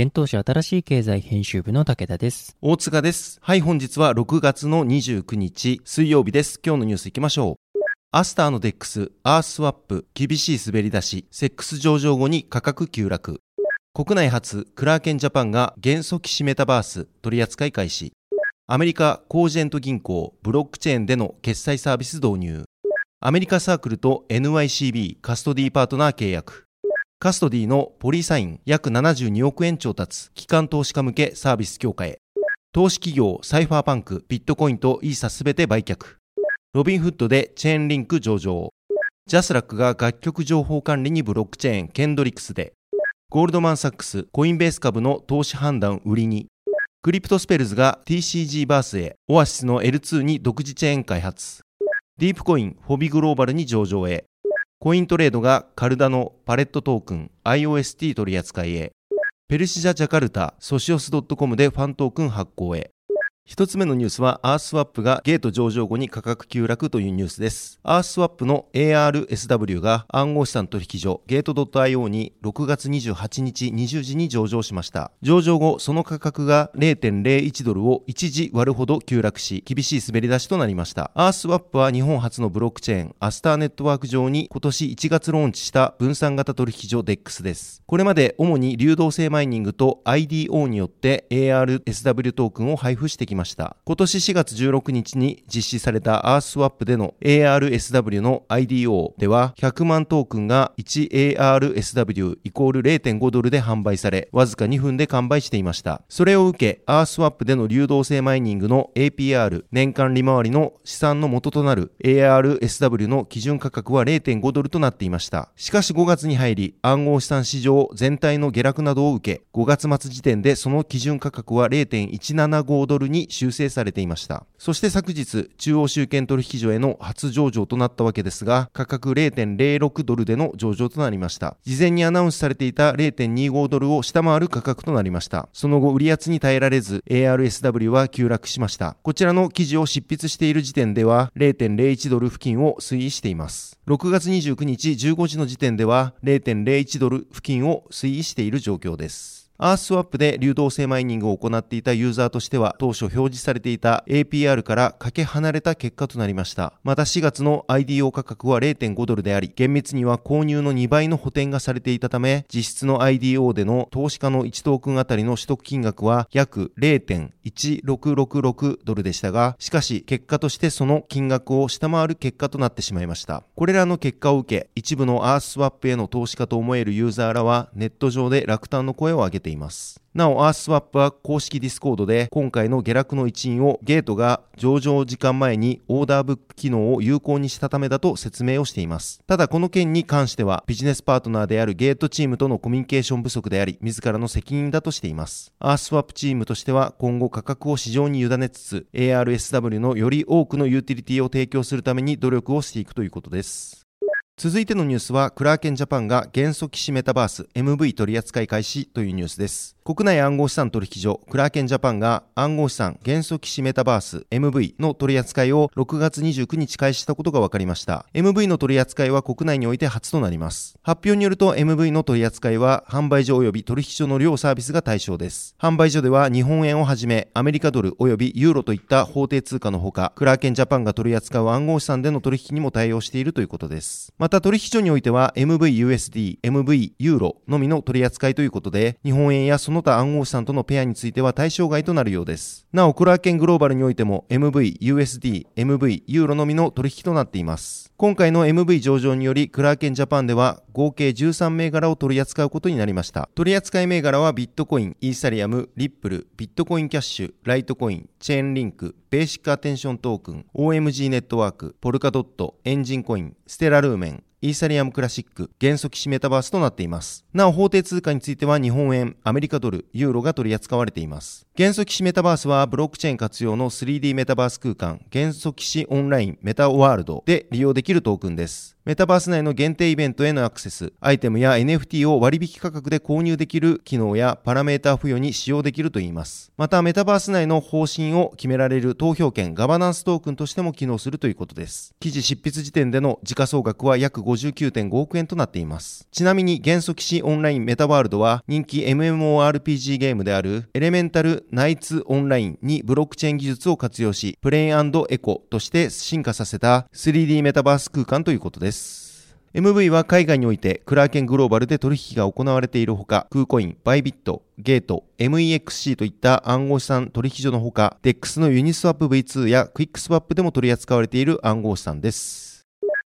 幻冬舎新しい経済編集部の武田です。大塚です。はい、本日は6月の29日水曜日です。今日のニュース行きましょう。アスターの DEX、アースワップ、厳しい滑り出し、セックス上場後に価格急落。国内初、クラーケンジャパンが元素騎士メタバース取扱い開始。アメリカコージェント銀行ブロックチェーンでの決済サービス導入。アメリカサークルと NYCB カストディパートナー契約。カストディのポリーサイン約72億円調達、機関投資家向けサービス強化へ。投資企業サイファーパンク、ビットコインとイーサすべて売却。ロビンフッドでチェーンリンク上場。ジャスラックが楽曲情報管理にブロックチェーンケンドリックスで。ゴールドマンサックス、コインベース株の投資判断売りに。クリプトスペルズが TCG バースへ、オアシスの L2 に独自チェーン開発。ディープコイン、フォビグローバルに上場へ。コイントレードがカルダのパレットトークン IOST 取り扱いへ。ペルシジャジャカルタ、ソシオス .com でファントークン発行へ。一つ目のニュースは、アースワップがゲート上場後に価格急落というニュースです。アースワップの ARSW が暗号資産取引所ゲート .io に6月28日20時に上場しました。上場後、その価格が0.01ドルを一時割るほど急落し、厳しい滑り出しとなりました。アースワップは日本初のブロックチェーン、アスターネットワーク上に今年1月ローンチした分散型取引所 DEX です。これまで主に流動性マイニングと IDO によって ARSW トークンを配布してきました。ました今年4月16日に実施されたアースワップでの ARSW の IDO では100万トークンが 1ARSW イコール0.5ドルで販売され、わずか2分で完売していました。それを受け、アースワップでの流動性マイニングの APR 年間利回りの資産の元となる ARSW の基準価格は0.5ドルとなっていました。しかし5月に入り、暗号資産市場全体の下落などを受け、5月末時点でその基準価格は0.175ドルに修正されていました。そして昨日、中央集権取引所への初上場となったわけですが、価格0.06ドルでの上場となりました。事前にアナウンスされていた0.25ドルを下回る価格となりました。その後、売り圧に耐えられず、ARSW は急落しました。こちらの記事を執筆している時点では、0.01ドル付近を推移しています。6月29日15時の時点では、0.01ドル付近を推移している状況です。アースワップで流動性マイニングを行っていたユーザーとしては当初表示されていた APR からかけ離れた結果となりました。また4月の IDO 価格は0.5ドルであり、厳密には購入の2倍の補填がされていたため、実質の IDO での投資家の1トークンあたりの取得金額は約0.1666ドルでしたが、しかし結果としてその金額を下回る結果となってしまいました。これらの結果を受け、一部のアースワップへの投資家と思えるユーザーらはネット上で落胆の声を上げてています。なお、アースワップは公式ディスコードで今回の下落の一因をゲートが上場時間前にオーダーブック機能を有効にしたためだと説明をしています。ただこの件に関してはビジネスパートナーであるゲートチームとのコミュニケーション不足であり、自らの責任だとしています。アースワップチームとしては今後価格を市場に委ねつつ ARSW のより多くのユーティリティを提供するために努力をしていくということです。続いてのニュースは、クラーケンジャパンが元素騎士メタバース MV 取扱い開始というニュースです。国内暗号資産取引所クラーケンジャパンが暗号資産元素騎士メタバース MV の取り扱いを6月29日開始したことが分かりました。MV の取り扱いは国内において初となります。発表によると MV の取り扱いは販売所及び取引所の両サービスが対象です。販売所では日本円をはじめアメリカドル及びユーロといった法定通貨のほか、クラーケンジャパンが取り扱う暗号資産での取引にも対応しているということです。また取引所においては MVUSD、MV ユーロのみの取り扱いということで、日本円やそのの他暗号資産とのペアについては対象外となるようです。なお、クラーケングローバルにおいても MV、USD、MV、ユーロのみの取引となっています。今回の MV 上場により、クラーケンジャパンでは合計13銘柄を取り扱うことになりました。取扱銘柄はビットコイン、イーサリアム、リップル、ビットコインキャッシュ、ライトコイン、チェーンリンク、ベーシックアテンショントークン、OMG ネットワーク、ポルカドット、エンジンコイン、ステラルーメン、イーサリアムクラシック、元素騎士メタバースとなっています。なお、法定通貨については日本円、アメリカドル、ユーロが取り扱われています。元素騎士メタバースはブロックチェーン活用の 3D メタバース空間、元素騎士オンラインメタワールドで利用できるトークンです。メタバース内の限定イベントへのアクセス、アイテムや NFT を割引価格で購入できる機能やパラメータ付与に使用できるといいます。また、メタバース内の方針を決められる投票権、ガバナンストークンとしても機能するということです。記事執筆時点での時価総額は約59.5億円となっています。ちなみに、元素騎士オンラインメタワールドは人気 MMORPG ゲームであるエレメンタルナイツオンラインにブロックチェーン技術を活用し、プレインエコとして進化させた 3D メタバース空間ということです。MV は海外においてクラーケングローバルで取引が行われているほか、クーコイン、バイビット、ゲート、MEXC といった暗号資産取引所のほか、DEX のユニスワップ V2 やクイックスワップでも取り扱われている暗号資産です。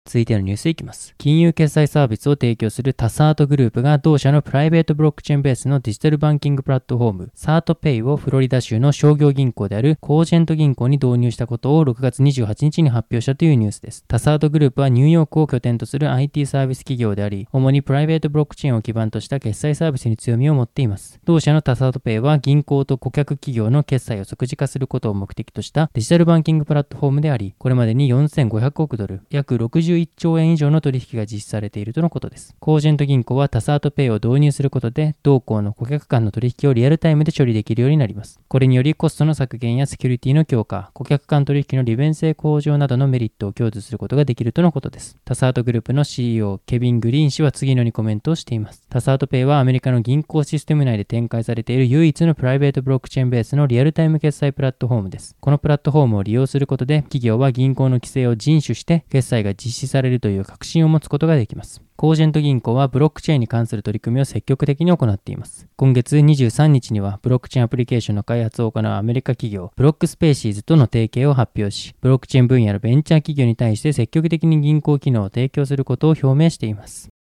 続いてのニュースいきます。金融決済サービスを提供するタサートグループが同社のプライベートブロックチェーンベースのデジタルバンキングプラットフォーム、サートペイをフロリダ州の商業銀行であるコージェント銀行に導入したことを6月28日に発表したというニュースです。タサートグループはニューヨークを拠点とする IT サービス企業であり、主にプライベートブロックチェーンを基盤とした決済サービスに強みを持っています。同社のタサートペイは銀行と顧客企業の決済を即時化することを目的としたデジタルバンキングプラットフォームであり、これまでに4500億ドル、約60 61兆円以上の取引が実施されているとのことです。コージェント銀行はタサートペイを導入することで、同行の顧客間の取引をリアルタイムで処理できるようになります。これによりコストの削減やセキュリティの強化、顧客間取引の利便性向上などのメリットを享受することができるとのことです。タサートグループの CEO、ケビン・グリーン氏は次のようにコメントをしています。タサートペイはアメリカの銀行システム内で展開されている唯一のプライベートブロックチェーンベースのリアルタイム決済プラットフォームです。このプラットフォームを利用することで、企業は銀行の規制を遵守して決済が実施されるという確信を持つことが。できます。コージェント銀行はブロックチェーンに関する取り組みを積極的に行っています。今月23日にはブロックチェーンアプリケーションの開発を行うアメリカ企業ブロックスペーシーズとの提携を発表し、ブロックチェーン分野のベンチャー企業に対して積極的に銀行機能を提供することを表明しています。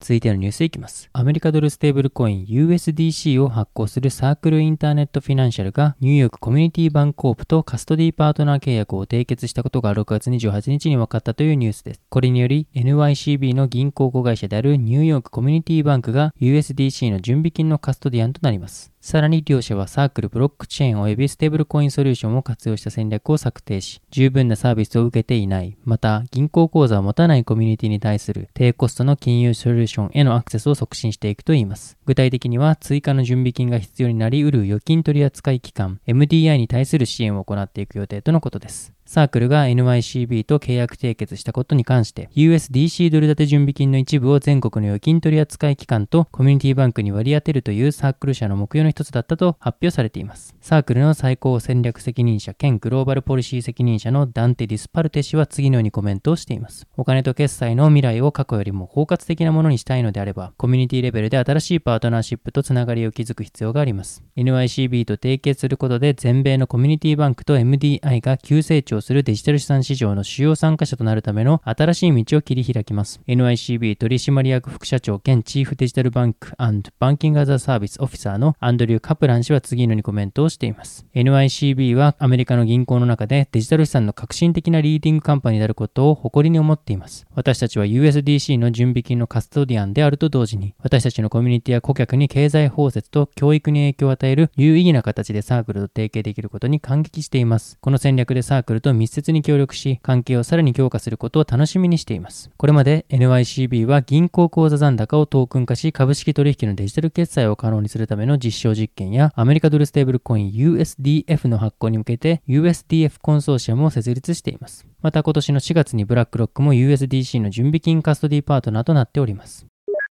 続いてのニュースいきます。アメリカドルステーブルコイン USDC を発行するサークルインターネットフィナンシャルがニューヨークコミュニティバンコープとカストディパートナー契約を締結したことが6月28日に分かったというニュースです。これにより NYCB の銀行子会社であるニューヨークコミュニティバンクが USDC の準備金のカストディアンとなります。さらに両社はサークルブロックチェーン及びステーブルコインソリューションを活用した戦略を策定し、十分なサービスを受けていない、また銀行口座を持たないコミュニティに対する低コストの金融ソリューションへのアクセスを促進していくといいます。具体的には追加の準備金が必要になり得る預金取扱機関 MDI に対する支援を行っていく予定とのことです。サークルが NYCB と契約締結したことに関して、USDC ドル建て準備金の一部を全国の預金取扱機関とコミュニティバンクに割り当てるというサークル社の目標の一つだったと発表されています。サークルの最高戦略責任者兼グローバルポリシー責任者のダンテ・ディスパルテ氏は次のようにコメントをしています。お金と決済の未来を過去よりも包括的なものにしたいのであれば、コミュニティレベルで新しいパートナーシップとつながりを築く必要があります。NYCB と提携することで全米のコミュニティバンクと MDI が急成長するデジタル資産市場の主要参加者となるための新しい道を切り開きます。NYCB 取締役副社長兼チーフデジタルバンクバンキングアザーサービスオフィサーのアンドリュー・カプラン氏は次のようにコメントをしています。NYCB はアメリカの銀行の中でデジタル資産の革新的なリーディングカンパニーであることを誇りに思っています。私たちは USDC の準備金のカストディアンであると同時に、私たちのコミュニティや顧客に経済包摂と教育に影響を与える有意義な形でサークルと提携できることに感激しています。この戦略でサークルとと密接に協力し、関係をさらに強化することを楽しみにしています。これまで NYCB は銀行口座残高をトークン化し、株式取引のデジタル決済を可能にするための実証実験や、アメリカドルステーブルコイン USDF の発行に向けて USDF コンソーシアムを設立しています。また今年の4月にブラックロックも USDC の準備金カストディパートナーとなっております。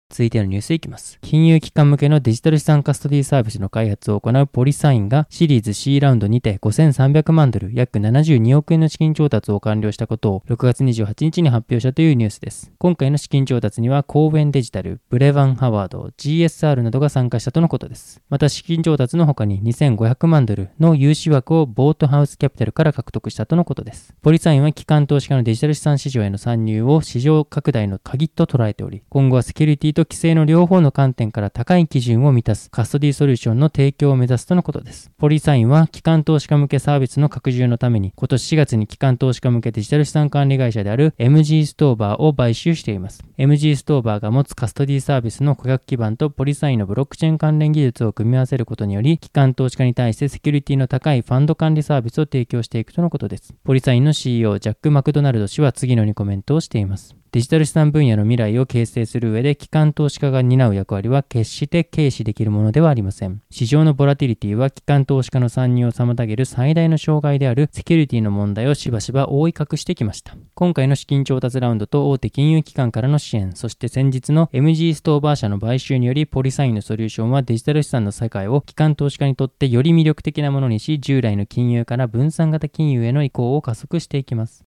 続いてのニュースいきます。金融機関向けのデジタル資産カストディサービスの開発を行うポリサインがシリーズ C ラウンドにて5300万ドル約72億円の資金調達を完了したことを6月28日に発表したというニュースです。今回の資金調達には公園デジタル、ブレバン・ハワード、GSR などが参加したとのことです。また資金調達の他に2500万ドルの融資枠をボートハウスキャピタルから獲得したとのことです。ポリサインは機関投資家のデジタル資産市場への参入を市場拡大の鍵と捉えており、今後はセキュリティと規制の両方の観点から高い基準を満たすカストディソリューションの提供を目指すとのことです。ポリサインは機関投資家向けサービスの拡充のために今年4月に機関投資家向けデジタル資産管理会社である MG ストーバーを買収しています。MG ストーバーが持つカストディサービスの顧客基盤とポリサインのブロックチェーン関連技術を組み合わせることにより、機関投資家に対してセキュリティの高いファンド管理サービスを提供していくとのことです。ポリサインの CEO ジャック・マクドナルド氏は次のようにコメントをしています。デジタル資産分野の未来を形成する上で、機関投資家が担う役割は決して軽視できるものではありません。市場のボラティリティは機関投資家の参入を妨げる最大の障害であるセキュリティの問題をしばしば覆い隠してきました。今回の資金調達ラウンドと大手金融機関からの支援、そして先日の MG ストーバー社の買収により、ポリサインのソリューションはデジタル資産の世界を機関投資家にとってより魅力的なものにし、従来の金融から分散型金融への移行を加速していきます。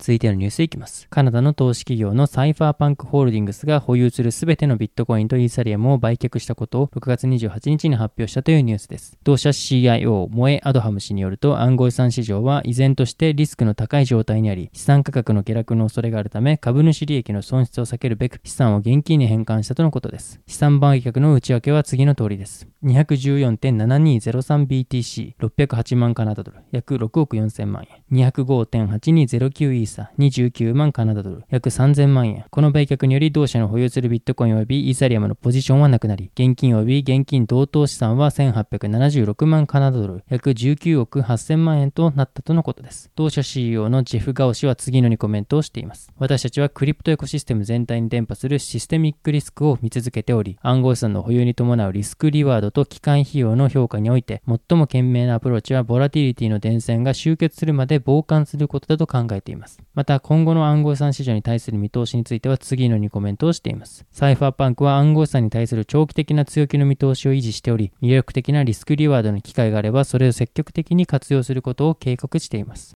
続いてのニュースいきます。カナダの投資企業のサイファーパンクホールディングスが保有するすべてのビットコインとイーサリアムを売却したことを6月28日に発表したというニュースです。同社 CIO、モエ・アドハム氏によると暗号資産市場は依然としてリスクの高い状態にあり、資産価格の下落の恐れがあるため、株主利益の損失を避けるべく資産を現金に変換したとのことです。資産売却の内訳は次の通りです。214.7203BTC、608万カナダドル、約6億4000万円。205.8209E ーサ、29万カナダドル、約3000万円。この売却により同社の保有するビットコイン及びイーサリアムのポジションはなくなり、現金及び現金同等資産は1876万カナダドル、約19億8000万円となったとのことです。同社 CEO のジェフ・ガオ氏は次のにコメントをしています。私たちはクリプトエコシステム全体に伝播するシステミックリスクを見続けており、暗号資産の保有に伴うリスクリワードと機関費用の評価において、最も賢明なアプローチはボラティリティの伝染が集結するまで傍観することだと考えています。また、今後の暗号資産市場に対する見通しについては次のにコメントをしています。サイファーパンクは暗号資産に対する長期的な強気の見通しを維持しており、魅力的なリスクリワードの機会があれば、それを積極的に活用することを計画しています。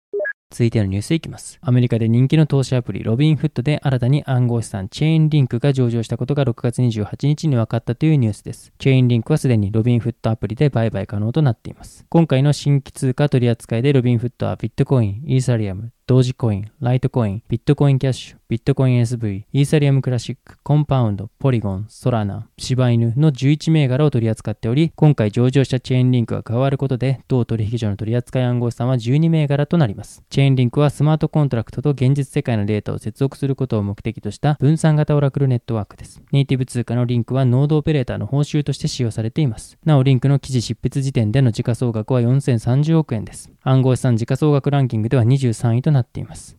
続いてのニュースいきます。アメリカで人気の投資アプリロビンフットで新たに暗号資産チェーンリンクが上場したことが6月28日に分かったというニュースです。チェーンリンクはすでにロビンフットアプリで売買可能となっています。今回の新規通貨取り扱いでロビンフットはビットコイン、イーサリアム、同時コイン、ライトコイン、ビットコインキャッシュ、ビットコイン SV、イーサリアムクラシック、コンパウンド、ポリゴン、ソラナ、柴犬の11銘柄を取り扱っており、今回上場したチェーンリンクが加わることで、同取引所の取り扱い暗号資産は12銘柄となります。チェーンリンクはスマートコントラクトと現実世界のデータを接続することを目的とした分散型オラクルネットワークです。ネイティブ通貨のリンクはノードオペレーターの報酬として使用されています。なお、リンクの記事執筆時点での時価総額は4030億円です。暗号資産時価総額ランキングでは23位となっています。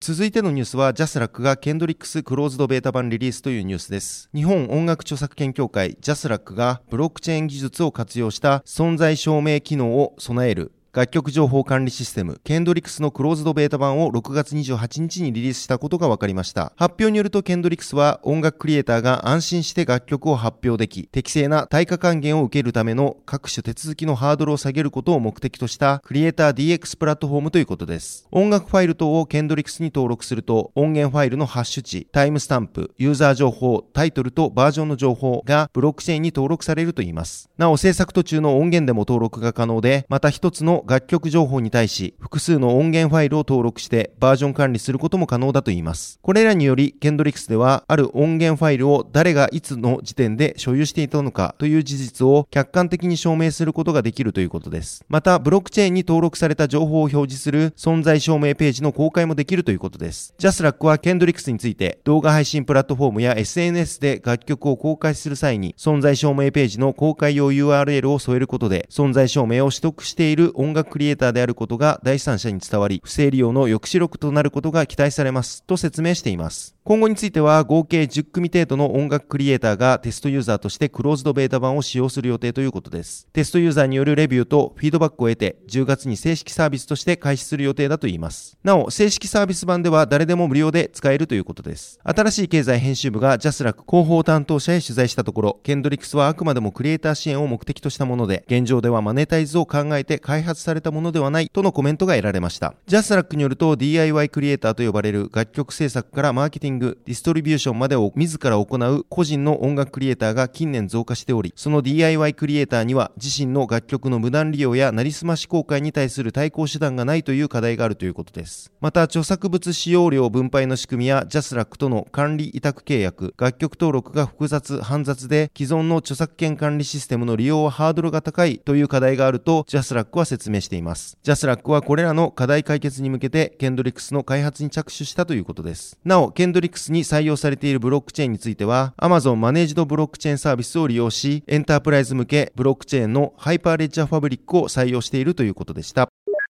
続いてのニュースは、ジャスラックがケンドリックスクローズドベータ版リリースというニュースです。日本音楽著作権協会ジャスラックがブロックチェーン技術を活用した存在証明機能を備える楽曲情報管理システム、ケンドリックスのクローズドベータ版を6月28日にリリースしたことが分かりました。発表によるとケンドリックスは音楽クリエイターが安心して楽曲を発表でき、適正な対価還元を受けるための各種手続きのハードルを下げることを目的としたクリエイター DX プラットフォームということです。音楽ファイル等をケンドリックスに登録すると、音源ファイルのハッシュ値、タイムスタンプ、ユーザー情報、タイトルとバージョンの情報がブロックチェーンに登録されるといいます。なお、制作途中の音源でも登録が可能で、また一つの楽曲情報に対し複数の音源ファイルを登録してバージョン管理することも可能だといいます。これらにより、ケンドリックスではある音源ファイルを誰がいつの時点で所有していたのかという事実を客観的に証明することができるということです。また、ブロックチェーンに登録された情報を表示する存在証明ページの公開もできるということです。ジャスラックはケンドリックスについて動画配信プラットフォームや SNS で楽曲を公開する際に存在証明ページの公開用 URL を添えることで存在証明を取得している音音楽クリエイターであることが第三者に伝わり、不正利用の抑止力となることが期待されますと説明しています。今後については合計10組程度の音楽クリエイターがテストユーザーとしてクローズドベータ版を使用する予定ということです。テストユーザーによるレビューとフィードバックを得て10月に正式サービスとして開始する予定だといいます。なお、正式サービス版では誰でも無料で使えるということです。新しい経済編集部がジャスラック広報担当者へ取材したところ、ケンドリックスはあくまでもクリエイター支援を目的としたもので、現状ではマネタイズを考えて開発されたものではないとのコメントが得られました。ジャスラックによると DIY クリエイターと呼ばれる楽曲制作からマーケティング、ディストリビューションまでを自ら行う個人の音楽クリエイターが近年増加しており、その DIY クリエイターには自身の楽曲の無断利用やなりすまし公開に対する対抗手段がないという課題があるということです。また、著作物使用料分配の仕組みやジャスラックとの管理委託契約、楽曲登録が複雑、煩雑で既存の著作権管理システムの利用はハードルが高いという課題があるとジャスラックは説明しています。ジャスラックはこれらの課題解決に向けてケンドリックスの開発に着手したということです。なお、ケンドリックスに採用されているブロックチェーンについては、Amazon マネージドブロックチェーンサービスを利用し、エンタープライズ向けブロックチェーンのハイパーレッジャーファブリックを採用しているということでした。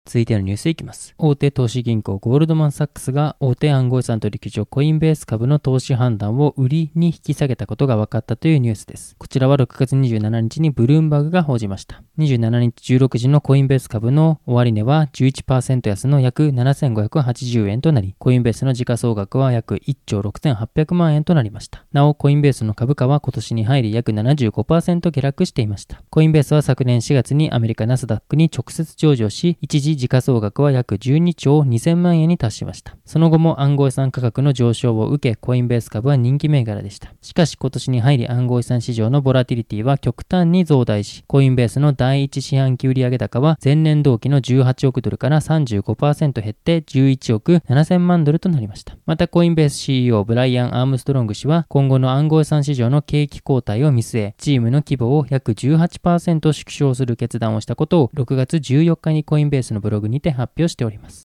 続いてのニュースいきます。大手投資銀行ゴールドマンサックスが大手暗号資産取引所コインベース株の投資判断を売りに引き下げたことが分かったというニュースです。こちらは6月27日にブルームバーグが報じました。27日16時のコインベース株の終値は11%安の約7580円となり、コインベースの時価総額は約1兆6800万円となりました。なお、コインベースの株価は今年に入り約75%下落していました。コインベースは昨年4月にアメリカナスダックに直接上場し、一時時価総額は約12兆2000万円に達しました。その後も暗号資産価格の上昇を受け、コインベース株は人気銘柄でした。しかし今年に入り暗号資産市場のボラティリティは極端に増大し、コインベースの第一四半期売上高は前年同期の18億ドルから35%減って11億7000万ドルとなりました。またコインベース CEO ブライアン・アームストロング氏は今後の暗号資産市場の景気後退を見据え、チームの規模を約18%縮小する決断をしたことを6月14日にコインベースのブログにて発表しております。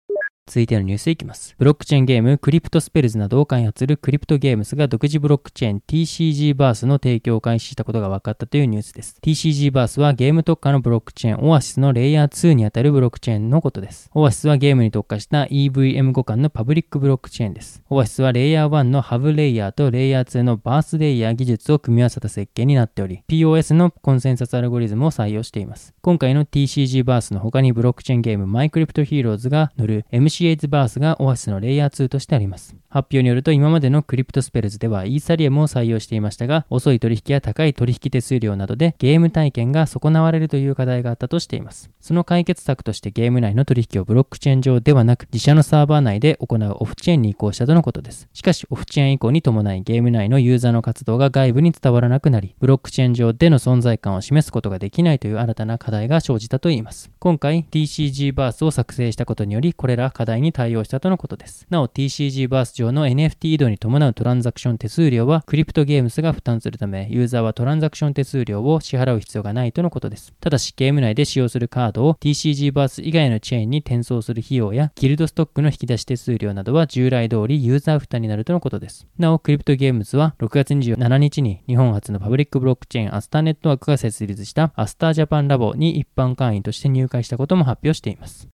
続いてのニュースいきます。ブロックチェーンゲームクリプトスペルズなどを開発するクリプトゲームスが独自ブロックチェーン TCG バースの提供を開始したことが分かったというニュースです。TCG バースはゲーム特化のブロックチェーンオアシスのレイヤー2にあたるブロックチェーンのことです。オアシスはゲームに特化した EVM 互換のパブリックブロックチェーンです。オアシスはレイヤー1のハブレイヤーとレイヤー2のバースレイヤー技術を組み合わせた設計になっており、POS のコンセンサスアルゴリズムを採用しています。今回の TCG バースの他にブロックチェーンゲームマイクリプトヒーローズが乗る MCH バースがオアシスのレイヤー2としてあります。発表によると今までのクリプトスペルズではイーサリアムを採用していましたが、遅い取引や高い取引手数料などでゲーム体験が損なわれるという課題があったとしています。その解決策としてゲーム内の取引をブロックチェーン上ではなく自社のサーバー内で行うオフチェーンに移行したとのことです。しかしオフチェーン移行に伴いゲーム内のユーザーの活動が外部に伝わらなくなり、ブロックチェーン上での存在感を示すことができないという新たな課題が生じたといいます。今回 TCG バースを作成したことによりこれら課題に対応したとのことです。なお TCG バース上の NFT 移動に伴うトランザクション手数料はクリプトゲームスが負担するため、ユーザーはトランザクション手数料を支払う必要がないとのことです。ただし、ゲーム内で使用するカードを TCG バース以外のチェーンに転送する費用や、ギルドストックの引き出し手数料などは従来通りユーザー負担になるとのことです。なお、クリプトゲームズは6月27日に日本初のパブリックブロックチェーンアスターネットワークが設立したアスタージャパンラボに一般会員として入会したことも発表しています。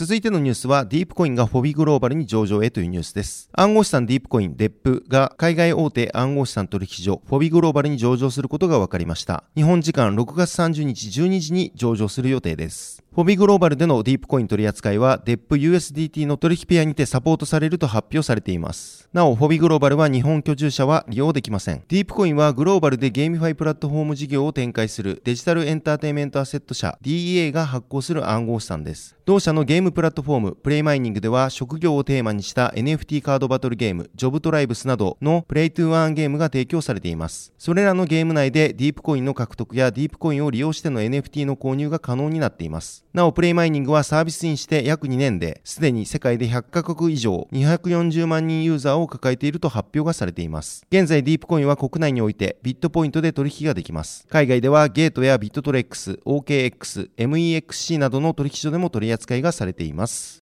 続いてのニュースは、ディープコインがフォビグローバルに上場へというニュースです。暗号資産ディープコイン、 DEP が海外大手暗号資産取引所、フォビグローバルに上場することが分かりました。日本時間6月30日12時に上場する予定です。フォビグローバルでのディープコイン取り扱いは、 DEP USDT の取引ペアにてサポートされると発表されています。なお、フォビグローバルは日本居住者は利用できません。ディープコインはグローバルでゲーミファイプラットフォーム事業を展開するデジタルエンターテイメントアセット社 DEA が発行する暗号資産です。同社のゲームプラットフォームプレイマイニングでは職業をテーマにした NFT カードバトルゲームジョブトライブスなどの Play to Earn ゲームが提供されています。それらのゲーム内でディープコインの獲得やディープコインを利用しての NFT の購入が可能になっています。なお、プレイマイニングはサービスにして約2年で、すでに世界で100カ国以上240万人ユーザーを抱えていると発表がされています。現在ディープコインは国内においてビットポイントで取引ができます。海外ではゲートやビットトレックス、OKX、MEXC などの取引所でも取り扱いがされています。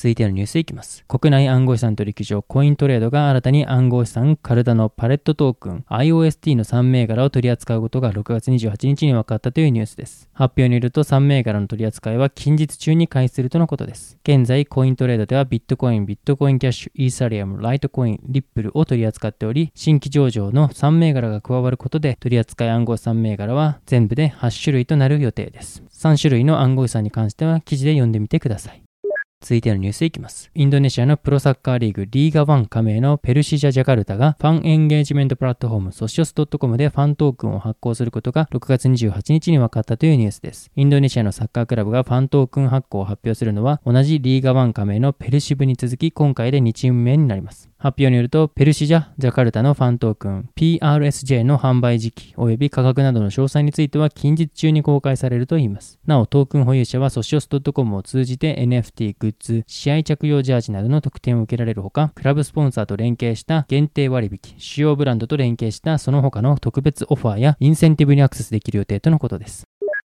続いてのニュースいきます。国内暗号資産取引所コイントレードが新たに暗号資産カルダのパレットトークン IOST の3銘柄を取り扱うことが6月28日に分かったというニュースです。発表によると3銘柄の取り扱いは近日中に開始するとのことです。現在コイントレードではビットコイン、ビットコインキャッシュ、イーサリアム、ライトコイン、リップルを取り扱っており、新規上場の3銘柄が加わることで取り扱い暗号資産銘柄は全部で8種類となる予定です。3種類の暗号資産に関しては記事で読んでみてください。続いてのニュースいきます。インドネシアのプロサッカーリーグリーガワン加盟のペルシジャ・ジャカルタがファンエンゲージメントプラットフォームソシオス .com でファントークンを発行することが6月28日に分かったというニュースです。インドネシアのサッカークラブがファントークン発行を発表するのは同じリーガワン加盟のペルシブに続き今回で2チーム目になります。発表によると、ペルシジャ・ジャカルタのファントークン PRSJ の販売時期及び価格などの詳細については近日中に公開されるといいます。なお、トークン保有者はソシオス .com を通じて NFT、グッズ、試合着用ジャージなどの特典を受けられるほか、クラブスポンサーと連携した限定割引、主要ブランドと連携したその他の特別オファーやインセンティブにアクセスできる予定とのことです。